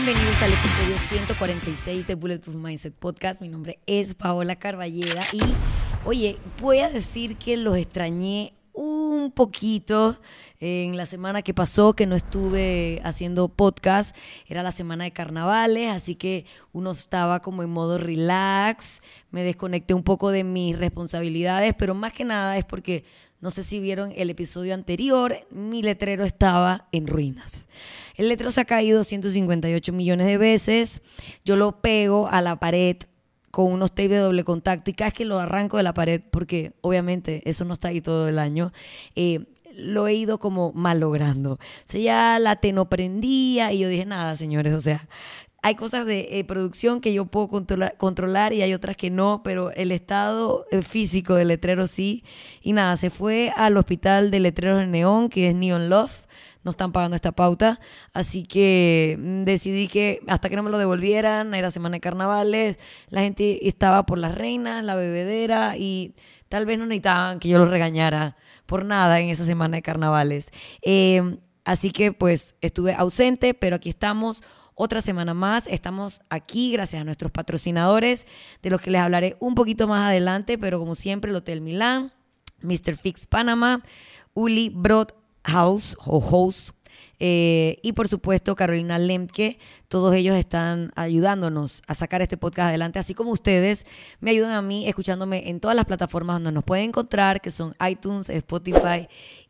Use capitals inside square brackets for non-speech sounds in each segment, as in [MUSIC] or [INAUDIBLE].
Bienvenidos al episodio 146 de Bulletproof Mindset Podcast. Mi nombre es Paola Carballeda y, oye, voy a decir que los extrañé un poquito en la semana que pasó que no estuve haciendo podcast. Era la semana de carnavales, así que uno estaba como en modo relax. Me desconecté un poco de mis responsabilidades, pero más que nada es porque no sé si vieron el episodio anterior, mi letrero estaba en ruinas. El letrero se ha caído 158 millones de veces. Yo lo pego a la pared con unos tape de doble contacto y cada vez que lo arranco de la pared, porque obviamente eso no está ahí todo el año, eh, lo he ido como malogrando. O sea, ya la no prendía y yo dije, nada, señores, o sea, hay cosas de eh, producción que yo puedo controlar, y hay otras que no, pero el estado eh, físico del letrero sí. Y nada, se fue al hospital de letreros de neón, que es Neon Love no están pagando esta pauta. Así que mm, decidí que hasta que no me lo devolvieran, era semana de carnavales, la gente estaba por las reinas, la bebedera y tal vez no necesitaban que yo los regañara por nada en esa semana de carnavales. Em, así que pues estuve ausente, pero aquí estamos. Otra semana más, estamos aquí gracias a nuestros patrocinadores, de los que les hablaré un poquito más adelante, pero como siempre, el Hotel Milán, Mr. Fix Panama, Uli Brod House o House. Eh, y por supuesto Carolina Lemke, todos ellos están ayudándonos a sacar este podcast adelante, así como ustedes me ayudan a mí escuchándome en todas las plataformas donde nos pueden encontrar, que son iTunes, Spotify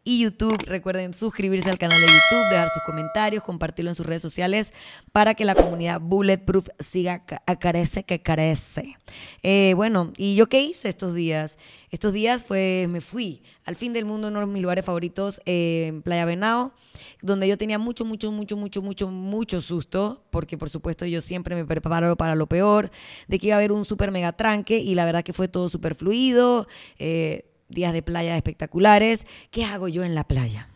y YouTube. Recuerden suscribirse al canal de YouTube, dejar sus comentarios, compartirlo en sus redes sociales para que la comunidad Bulletproof siga carece que carece. Eh, bueno, ¿y yo qué hice estos días? Estos días fue, me fui al fin del mundo, uno de mis lugares favoritos, eh, en Playa Venado, donde yo tenía mucho, mucho, mucho, mucho, mucho, mucho susto, porque por supuesto yo siempre me preparo para lo peor, de que iba a haber un super mega tranque y la verdad que fue todo súper fluido. Eh, días de playa espectaculares. ¿Qué hago yo en la playa?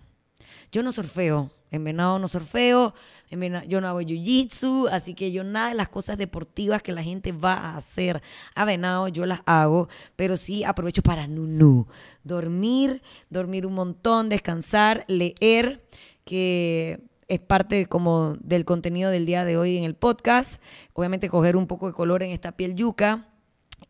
Yo no surfeo. En Venado no surfeo, yo no hago jiu-jitsu, así que yo nada de las cosas deportivas que la gente va a hacer a Venado, yo las hago, pero sí aprovecho para nunu, dormir, dormir un montón, descansar, leer, que es parte como del contenido del día de hoy en el podcast. Obviamente coger un poco de color en esta piel yuca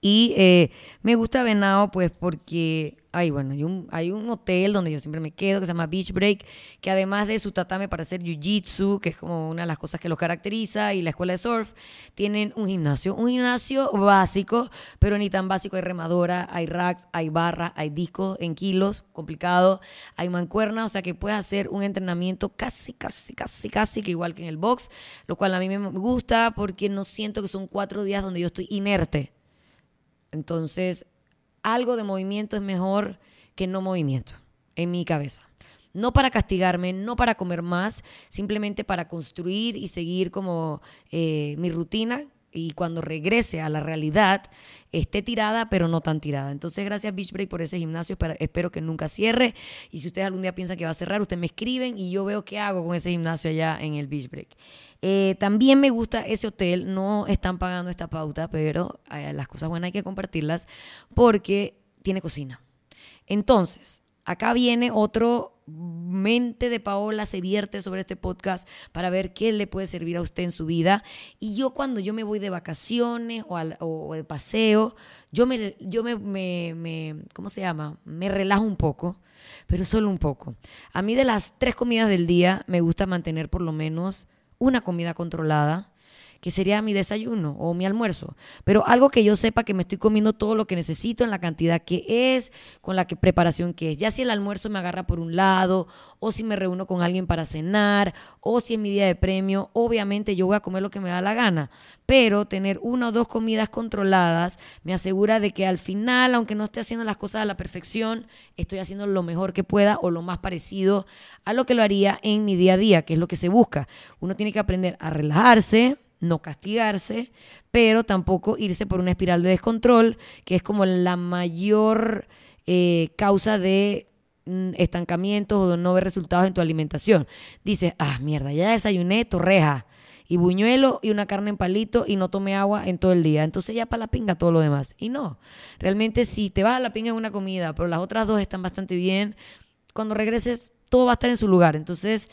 y eh, me gusta Venado, pues, porque hay, bueno, hay un, hay un hotel donde yo siempre me quedo que se llama Beach Break, que además de su tatame para hacer jiu-jitsu, que es como una de las cosas que los caracteriza, y la escuela de surf, tienen un gimnasio. Un gimnasio básico, pero ni tan básico. Hay remadora, hay racks, hay barras, hay discos en kilos, complicado. Hay mancuerna, o sea que puedes hacer un entrenamiento casi, casi, casi, casi que igual que en el box, lo cual a mí me gusta porque no siento que son cuatro días donde yo estoy inerte entonces, algo de movimiento es mejor que no movimiento en mi cabeza. No para castigarme, no para comer más, simplemente para construir y seguir como eh, mi rutina y cuando regrese a la realidad esté tirada, pero no tan tirada. Entonces, gracias Beach Break por ese gimnasio. Espero, que nunca cierre. Y si ustedes algún día piensan que va a cerrar, ustedes me escriben y yo veo qué hago con ese gimnasio allá en el Beach Break. Eh, también me gusta ese hotel. No están pagando esta pauta, pero eh, las cosas buenas hay que compartirlas porque tiene cocina. Entonces, acá viene otro mente de Paola se vierte sobre este podcast para ver qué le puede servir a usted en su vida. Y yo cuando yo me voy de vacaciones o, de paseo, yo, me, yo me, me, ¿cómo se llama? Me relajo un poco, pero solo un poco. A mí de las tres comidas del día me gusta mantener por lo menos una comida controlada que sería mi desayuno o mi almuerzo. Pero algo que yo sepa que me estoy comiendo todo lo que necesito en la cantidad que es, con la que, preparación que es. Ya si el almuerzo me agarra por un lado, o si me reúno con alguien para cenar, o si es mi día de premio, obviamente yo voy a comer lo que me da la gana. Pero tener una o dos comidas controladas me asegura de que al final, aunque no esté haciendo las cosas a la perfección, estoy haciendo lo mejor que pueda o lo más parecido a lo que lo haría en mi día a día, que es lo que se busca. Uno tiene que aprender a relajarse, no castigarse, pero tampoco irse por una espiral de descontrol, que es como la mayor eh, causa de mm, estancamientos o de no ver resultados en tu alimentación. Dices, ah, mierda, ya desayuné torreja y buñuelo y una carne en palito y no tomé agua en todo el día. Entonces ya para la pinga todo lo demás. Y no, realmente si te vas a la pinga en una comida, pero las otras dos están bastante bien, cuando regreses todo va a estar en su lugar. Entonces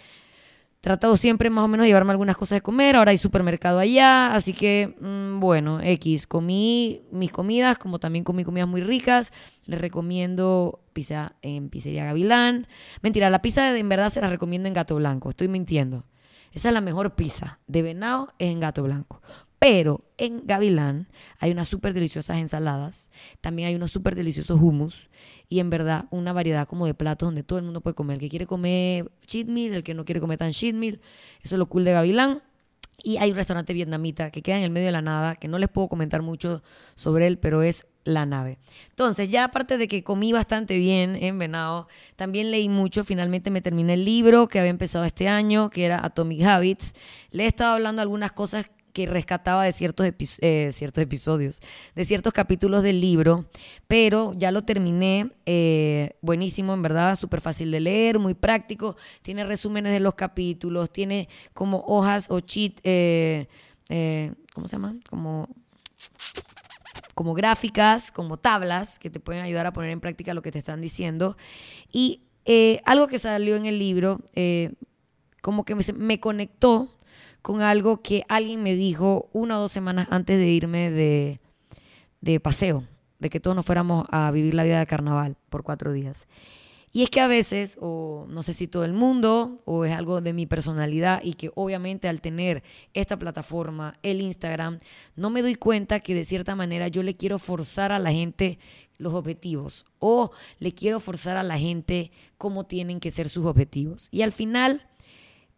tratado siempre más o menos de llevarme algunas cosas de comer. Ahora hay supermercado allá, así que, mm, bueno, X. Comí mis comidas, como también comí comidas muy ricas. Les recomiendo pizza en Pizzería Gavilán. Mentira, la pizza de, en verdad se la recomiendo en Gato Blanco. Estoy mintiendo. Esa es la mejor pizza de venado en Gato Blanco. Pero en Gavilán hay unas súper deliciosas ensaladas, también hay unos súper deliciosos hummus y en verdad una variedad como de platos donde todo el mundo puede comer. El que quiere comer cheat meal, el que no quiere comer tan cheat meal. Eso es lo cool de Gavilán. Y hay un restaurante vietnamita que queda en el medio de la nada, que no les puedo comentar mucho sobre él, pero es la nave. Entonces, ya aparte de que comí bastante bien en Venado, también leí mucho. Finalmente me terminé el libro que había empezado este año, que era Atomic Habits. Le he estado hablando algunas cosas que rescataba de ciertos, eh, ciertos episodios, de ciertos capítulos del libro, pero ya lo terminé, eh, buenísimo, en verdad, súper fácil de leer, muy práctico, tiene resúmenes de los capítulos, tiene como hojas o cheat, eh, ¿cómo se llama? Como como gráficas, como tablas que te pueden ayudar a poner en práctica lo que te están diciendo. Y algo que salió en el libro, como que me conectó con algo que alguien me dijo una o dos semanas antes de irme de, de paseo, de que todos nos fuéramos a vivir la vida de carnaval por cuatro días. Y es que a veces, o no sé si todo el mundo, o es algo de mi personalidad, y que obviamente al tener esta plataforma, el Instagram, no me doy cuenta que de cierta manera yo le quiero forzar a la gente los objetivos, o le quiero forzar a la gente cómo tienen que ser sus objetivos. Y al final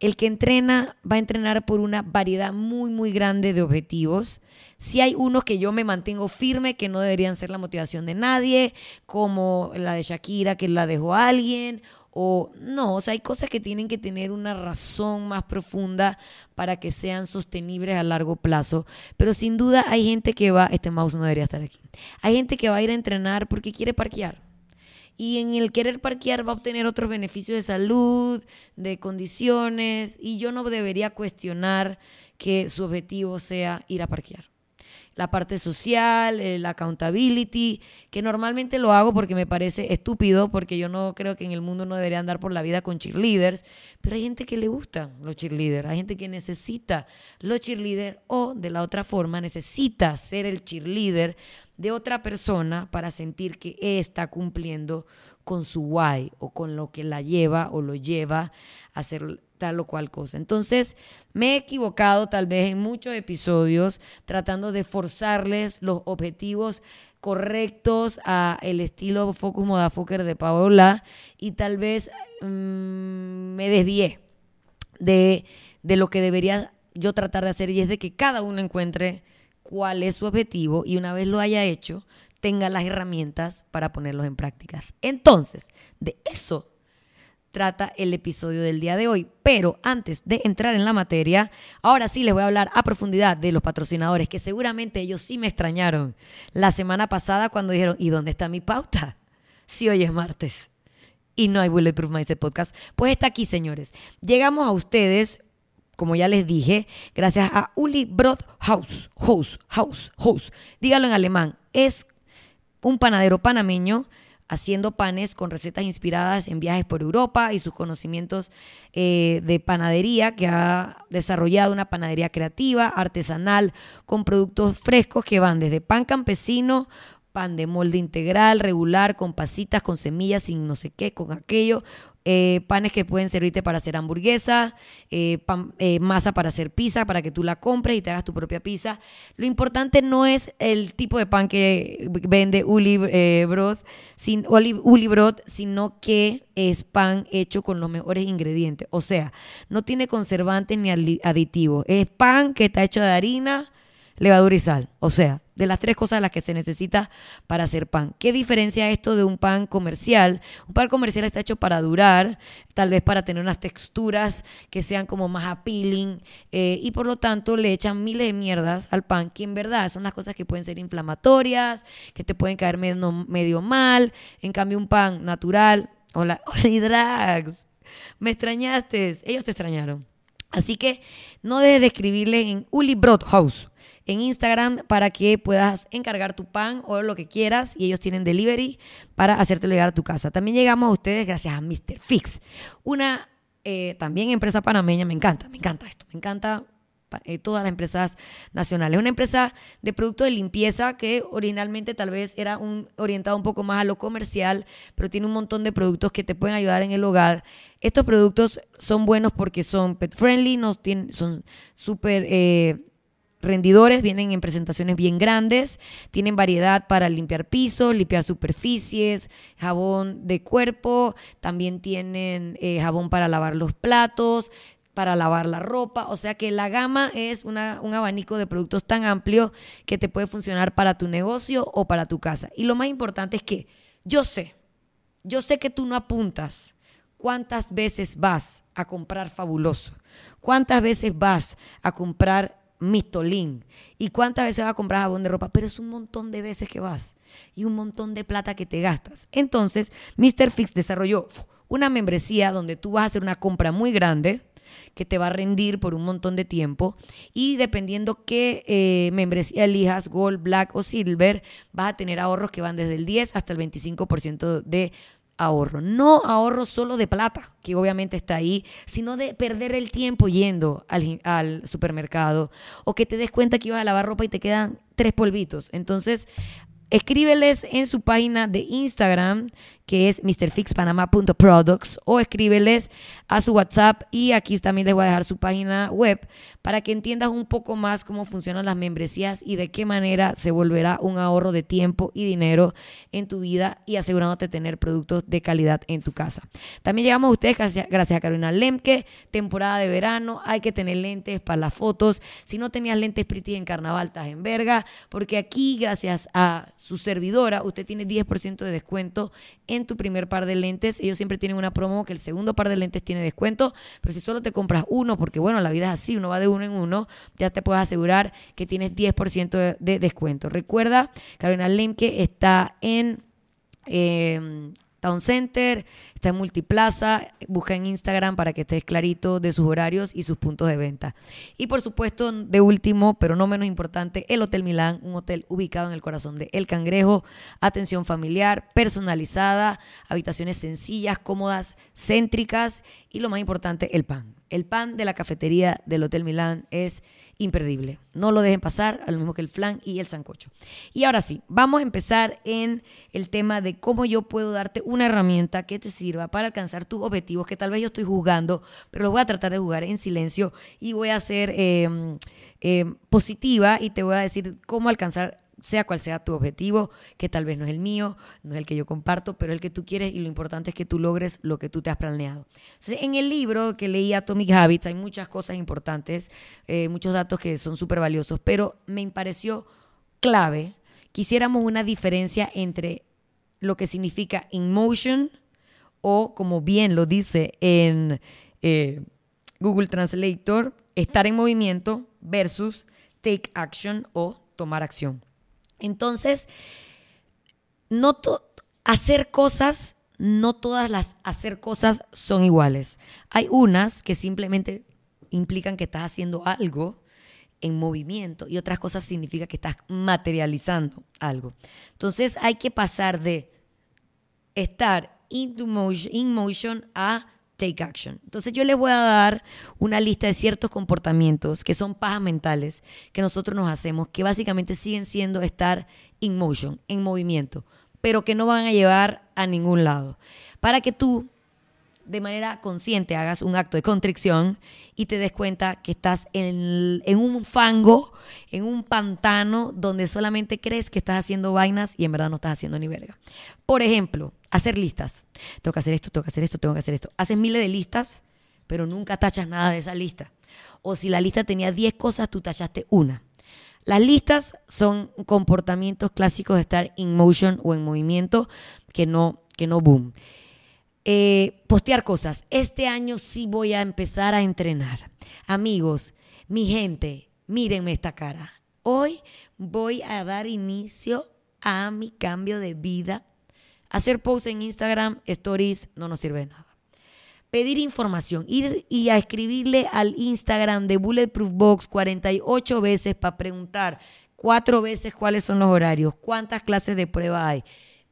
el que entrena va a entrenar por una variedad muy, muy grande de objetivos. Si hay unos que yo me mantengo firme, que no deberían ser la motivación de nadie, como la de Shakira, que la dejó a alguien, o no, o sea, hay cosas que tienen que tener una razón más profunda para que sean sostenibles a largo plazo. Pero sin duda hay gente que va, este mouse no debería estar aquí, hay gente que va a ir a entrenar porque quiere parquear y en el querer parquear va a obtener otros beneficios de salud, de condiciones, y yo no debería cuestionar que su objetivo sea ir a parquear. La parte social, el accountability, que normalmente lo hago porque me parece estúpido, porque yo no creo que en el mundo no debería andar por la vida con cheerleaders, pero hay gente que le gusta los cheerleaders, hay gente que necesita los cheerleaders o de la otra forma necesita ser el cheerleader de otra persona para sentir que está cumpliendo con su why o con lo que la lleva o lo lleva a hacer tal o cual cosa. Entonces, me he equivocado tal vez en muchos episodios tratando de forzarles los objetivos correctos a el estilo Focus Modafoker de Paola y tal vez mm, me desvié de, de lo que debería yo tratar de hacer y es de que cada uno encuentre cuál es su objetivo y una vez lo haya hecho, tenga las herramientas para ponerlos en prácticas. Entonces, de eso trata el episodio del día de hoy. Pero antes de entrar en la materia, ahora sí les voy a hablar a profundidad de los patrocinadores, que seguramente ellos sí me extrañaron la semana pasada cuando dijeron, ¿y dónde está mi pauta? Si hoy es martes y no hay Bulletproof Mindset Podcast, pues está aquí, señores. Llegamos a ustedes como ya les dije, gracias a Uli Brot House, House, House, House. Dígalo en alemán. Es un panadero panameño haciendo panes con recetas inspiradas en viajes por Europa y sus conocimientos eh, de panadería, que ha desarrollado una panadería creativa, artesanal, con productos frescos que van desde pan campesino, pan de molde integral, regular, con pasitas, con semillas, sin no sé qué, con aquello, eh, panes que pueden servirte para hacer hamburguesas, eh, eh, masa para hacer pizza, para que tú la compres y te hagas tu propia pizza. Lo importante no es el tipo de pan que vende Uli, Brod, sin, Uli Brod, sino que es pan hecho con los mejores ingredientes. O sea, no tiene conservantes ni aditivos. Es pan que está hecho de harina, levadura y sal. O sea, de las tres cosas las que se necesita para hacer pan. ¿Qué diferencia esto de un pan comercial? Un pan comercial está hecho para durar, tal vez para tener unas texturas que sean como más appealing eh, y por lo tanto le echan miles de mierdas al pan que en verdad son las cosas que pueden ser inflamatorias, que te pueden caer medio, mal. En cambio un pan natural, hola, [LAUGHS] hola Drags, me extrañaste, ellos te extrañaron. Así que no dejes de escribirle en Uli Broadhouse en Instagram para que puedas encargar tu pan o lo que quieras y ellos tienen delivery para hacerte llegar a tu casa. También llegamos a ustedes gracias a Mr. Fix, una eh, también empresa panameña, me encanta, me encanta esto, me encanta eh, todas las empresas nacionales. Una empresa de productos de limpieza que originalmente tal vez era un, orientado un poco más a lo comercial, pero tiene un montón de productos que te pueden ayudar en el hogar. Estos productos son buenos porque son pet friendly, no tienen, son súper... Eh, rendidores, vienen en presentaciones bien grandes, tienen variedad para limpiar pisos, limpiar superficies, jabón de cuerpo, también tienen eh, jabón para lavar los platos, para lavar la ropa. O sea que la gama es un abanico de productos tan amplio que te puede funcionar para tu negocio o para tu casa. Y lo más importante es que yo sé, yo sé que tú no apuntas cuántas veces vas a comprar fabuloso, cuántas veces vas a comprar mistolín y cuántas veces vas a comprar jabón de ropa, pero es un montón de veces que vas y un montón de plata que te gastas. Entonces, Mr. Fix desarrolló una membresía donde tú vas a hacer una compra muy grande que te va a rendir por un montón de tiempo y dependiendo qué eh, membresía elijas, Gold, Black o Silver, vas a tener ahorros que van desde el 10 hasta el 25% de ahorro. No ahorro solo de plata, que obviamente está ahí, sino de perder el tiempo yendo al, supermercado o que te des cuenta que ibas a lavar ropa y te quedan tres polvitos. Entonces, escríbeles en su página de Instagram que es mrfixpanama.products o escríbeles a su WhatsApp y aquí también les voy a dejar su página web para que entiendas un poco más cómo funcionan las membresías y de qué manera se volverá un ahorro de tiempo y dinero en tu vida y asegurándote tener productos de calidad en tu casa. También llegamos a ustedes gracias, a Carolina Lemke, temporada de verano, hay que tener lentes para las fotos. Si no tenías lentes pretty en carnaval, estás en verga, porque aquí gracias a su servidora usted tiene 10% de descuento en tu primer par de lentes. Ellos siempre tienen una promo que el segundo par de lentes tiene descuento, pero si solo te compras uno, porque bueno, la vida es así, uno va de uno en uno, ya te puedes asegurar que tienes 10% de, descuento. Recuerda, Carolina Lemke está en... Eh, Town Center, está en Multiplaza, busca en Instagram para que estés clarito de sus horarios y sus puntos de venta. Y por supuesto, de último, pero no menos importante, el Hotel Milán, un hotel ubicado en el corazón de El Cangrejo, atención familiar, personalizada, habitaciones sencillas, cómodas, céntricas y lo más importante, el pan. El pan de la cafetería del Hotel Milán es imperdible. No lo dejen pasar, a lo mismo que el flan y el sancocho. Y ahora sí, vamos a empezar en el tema de cómo yo puedo darte una herramienta que te sirva para alcanzar tus objetivos, que tal vez yo estoy jugando, pero los voy a tratar de jugar en silencio y voy a ser em, em, positiva y te voy a decir cómo alcanzar sea cual sea tu objetivo, que tal vez no es el mío, no es el que yo comparto, pero el que tú quieres y lo importante es que tú logres lo que tú te has planeado. en el libro que leí Atomic Habits hay muchas cosas importantes, eh, muchos datos que son súper valiosos, pero me pareció clave que hiciéramos una diferencia entre lo que significa in motion o, como bien lo dice en eh, Google Translator, estar en movimiento versus take action o tomar acción. Entonces, no hacer cosas, no todas las hacer cosas son iguales. Hay unas que simplemente implican que estás haciendo algo en movimiento y otras cosas significa que estás materializando algo. Entonces hay que pasar de estar in motion a take action. Entonces yo les voy a dar una lista de ciertos comportamientos que son pajas mentales que nosotros nos hacemos, que básicamente siguen siendo estar in motion, en movimiento, pero que no van a llevar a ningún lado. Para que tú de manera consciente hagas un acto de contrición y te des cuenta que estás en, en, un fango, en un pantano donde solamente crees que estás haciendo vainas y en verdad no estás haciendo ni verga. Por ejemplo, hacer listas. Tengo que hacer esto, tengo que hacer esto, tengo que hacer esto. Haces miles de listas, pero nunca tachas nada de esa lista. O si la lista tenía 10 cosas, tú tachaste una. Las listas son comportamientos clásicos de estar in motion o en movimiento que no, que no boom. Eh, postear cosas. Este año sí voy a empezar a entrenar. Amigos, mi gente, mírenme esta cara. Hoy voy a dar inicio a mi cambio de vida Hacer posts en Instagram, stories, no nos sirve de nada. Pedir información, ir y a escribirle al Instagram de Bulletproof Box 48 veces para preguntar cuatro veces cuáles son los horarios, cuántas clases de prueba hay.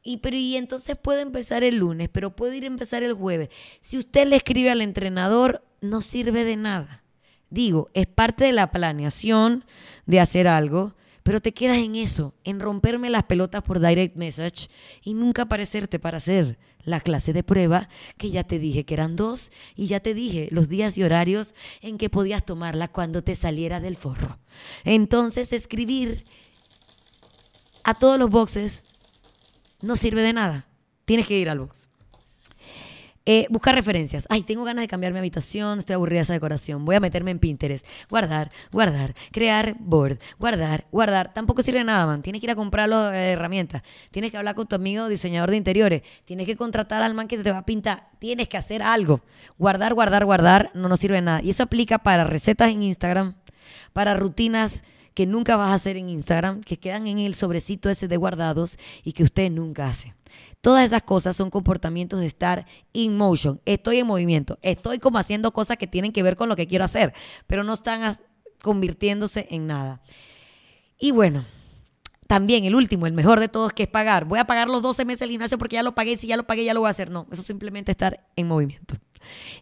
Y, pero, y entonces puedo empezar el lunes, pero puedo ir a empezar el jueves. Si usted le escribe al entrenador, no sirve de nada. Digo, es parte de la planeación de hacer algo, pero te quedas en eso, en romperme las pelotas por direct message y nunca aparecerte para hacer la clase de prueba, que ya te dije que eran dos y ya te dije los días y horarios en que podías tomarla cuando te saliera del forro. Entonces escribir a todos los boxes no sirve de nada. Tienes que ir al box. Eh, buscar referencias. Ay, tengo ganas de cambiar mi habitación, estoy aburrida de esa decoración. Voy a meterme en Pinterest. Guardar, guardar, crear board, guardar, guardar. Tampoco sirve de nada, man. Tienes que ir a comprar las eh, herramientas. Tienes que hablar con tu amigo diseñador de interiores. Tienes que contratar al man que te va a pintar. Tienes que hacer algo. Guardar, guardar, guardar no nos sirve de nada. Y eso aplica para recetas en Instagram, para rutinas que nunca vas a hacer en Instagram, que quedan en el sobrecito ese de guardados y que usted nunca hace. Todas esas cosas son comportamientos de estar in motion. Estoy en movimiento. Estoy como haciendo cosas que tienen que ver con lo que quiero hacer, pero no están convirtiéndose en nada. Y bueno, también el último, el mejor de todos, que es pagar. Voy a pagar los 12 meses del gimnasio porque ya lo pagué. Si ya lo pagué, ya lo voy a hacer. No, eso simplemente estar en movimiento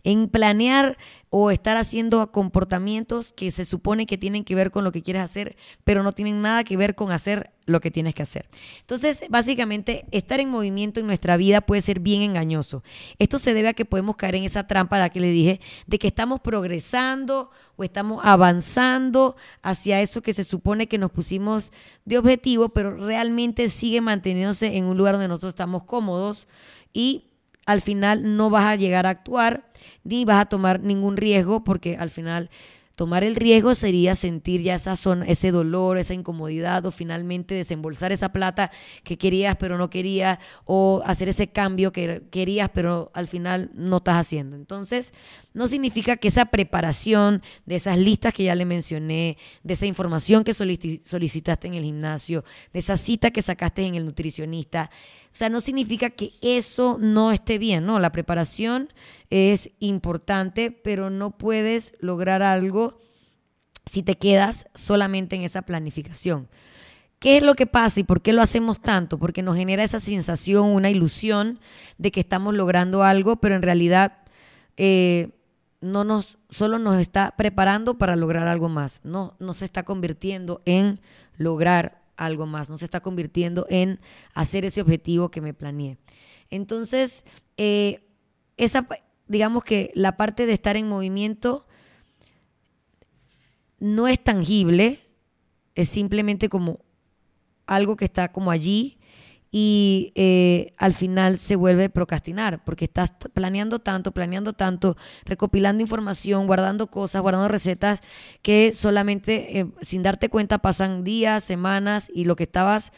en planear o estar haciendo comportamientos que se supone que tienen que ver con lo que quieres hacer, pero no tienen nada que ver con hacer lo que tienes que hacer. Entonces, básicamente, estar en movimiento en nuestra vida puede ser bien engañoso. Esto se debe a que podemos caer en esa trampa a la que le dije, de que estamos progresando o estamos avanzando hacia eso que se supone que nos pusimos de objetivo, pero realmente sigue manteniéndose en un lugar donde nosotros estamos cómodos y al final no vas a llegar a actuar ni vas a tomar ningún riesgo porque al final tomar el riesgo sería sentir ya esa zona, ese dolor, esa incomodidad o finalmente desembolsar esa plata que querías pero no querías o hacer ese cambio que querías pero al final no estás haciendo. Entonces, no significa que esa preparación de esas listas que ya le mencioné, de esa información que solicitaste en el gimnasio, de esa cita que sacaste en el nutricionista, o sea, no significa que eso no esté bien, ¿no? La preparación es importante, pero no puedes lograr algo si te quedas solamente en esa planificación. ¿Qué es lo que pasa y por qué lo hacemos tanto? Porque nos genera esa sensación, una ilusión de que estamos logrando algo, pero en realidad eh, no nos, solo nos está preparando para lograr algo más. No, no se está convirtiendo en lograr algo más, no se está convirtiendo en hacer ese objetivo que me planeé. Entonces, eh, esa, digamos que la parte de estar en movimiento no es tangible, es simplemente como algo que está como allí y eh, al final se vuelve procrastinar porque estás planeando tanto, planeando tanto, recopilando información, guardando cosas, guardando recetas que solamente eh, sin darte cuenta pasan días, semanas y lo que estabas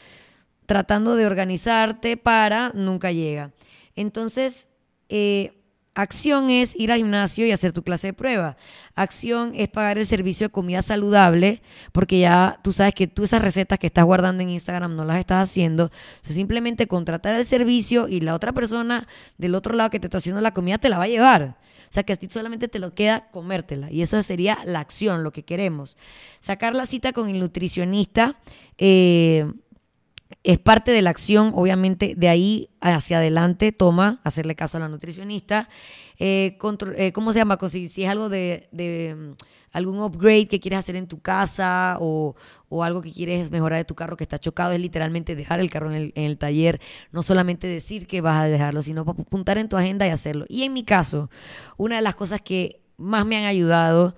tratando de organizarte para nunca llega. Entonces, eh, Acción es ir al gimnasio y hacer tu clase de prueba. Acción es pagar el servicio de comida saludable, porque ya tú sabes que tú esas recetas que estás guardando en Instagram no las estás haciendo. simplemente contratar el servicio y la otra persona del otro lado que te está haciendo la comida te la va a llevar. O sea que a ti solamente te lo queda comértela. Y eso sería la acción, lo que queremos. Sacar la cita con el nutricionista. Eh, es parte de la acción, obviamente, de ahí hacia adelante toma hacerle caso a la nutricionista. Eh, eh, ¿Cómo se llama? Si, si es algo de, mm, algún upgrade que quieres hacer en tu casa o, algo que quieres mejorar de tu carro que está chocado, es literalmente dejar el carro en el, en el taller, no solamente decir que vas a dejarlo, sino apuntar en tu agenda y hacerlo. Y en mi caso, una de las cosas que más me han ayudado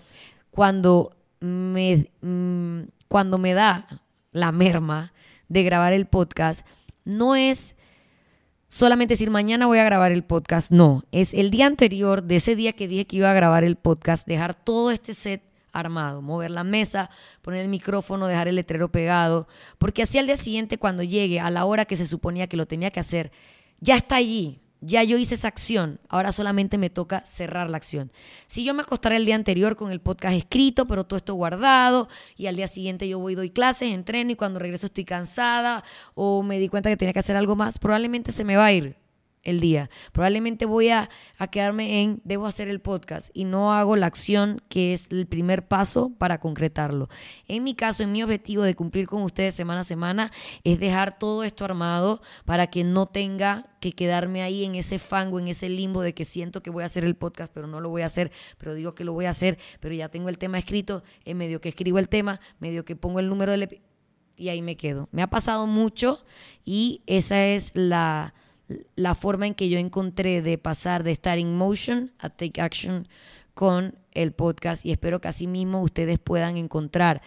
cuando me, mm, cuando me da la merma, de grabar el podcast no es solamente decir mañana voy a grabar el podcast, no, es el día anterior de ese día que dije que iba a grabar el podcast, dejar todo este set armado, mover la mesa, poner el micrófono, dejar el letrero pegado, porque así al día siguiente cuando llegue a la hora que se suponía que lo tenía que hacer, ya está allí, ya yo hice esa acción, ahora solamente me toca cerrar la acción. Si yo me acostaré el día anterior con el podcast escrito, pero todo esto guardado, y al día siguiente yo voy doy clases, entreno y cuando regreso estoy cansada o me di cuenta que tenía que hacer algo más, probablemente se me va a ir el día. Probablemente voy a, quedarme en, debo hacer el podcast y no hago la acción que es el primer paso para concretarlo. En mi caso, en mi objetivo de cumplir con ustedes semana a semana, es dejar todo esto armado para que no tenga que quedarme ahí en ese fango, en ese limbo de que siento que voy a hacer el podcast, pero no lo voy a hacer, pero digo que lo voy a hacer, pero ya tengo el tema escrito, en medio que escribo el tema, medio que pongo el número del... Y ahí me quedo. Me ha pasado mucho y esa es la la forma en que yo encontré de pasar de estar in motion a take action con el podcast y espero que así mismo ustedes puedan encontrar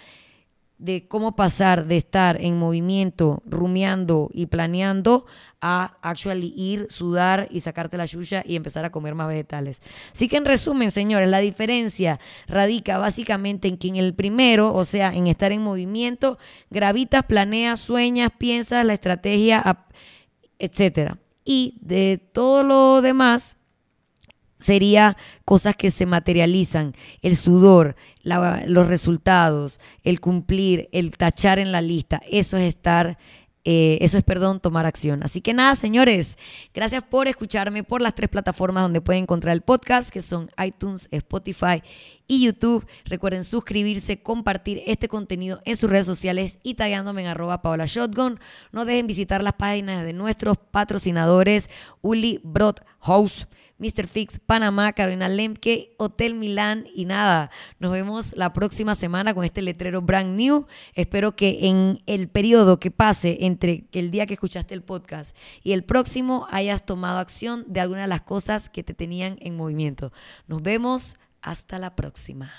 de cómo pasar de estar en movimiento, rumiando y planeando a actually ir, sudar y sacarte la yuya y empezar a comer más vegetales. Así que en resumen, señores, la diferencia radica básicamente en que en el primero, o sea, en estar en movimiento, gravitas, planeas, sueñas, piensas la estrategia, etcétera y de todo lo demás sería cosas que se materializan, el sudor, los resultados, el cumplir, el tachar en la lista, eso es estar eh, eso es, perdón, tomar acción. Así que nada, señores, gracias por escucharme por las tres plataformas donde pueden encontrar el podcast, que son iTunes, Spotify y YouTube. Recuerden suscribirse, compartir este contenido en sus redes sociales y tagándome en arroba Paola Shotgun. No dejen visitar las páginas de nuestros patrocinadores, Uli Broad House. Mr. Fix Panamá, Carolina Lemke, Hotel Milán y nada, nos vemos la próxima semana con este letrero brand new. Espero que en el periodo que pase entre el día que escuchaste el podcast y el próximo hayas tomado acción de alguna de las cosas que te tenían en movimiento. Nos vemos hasta la próxima.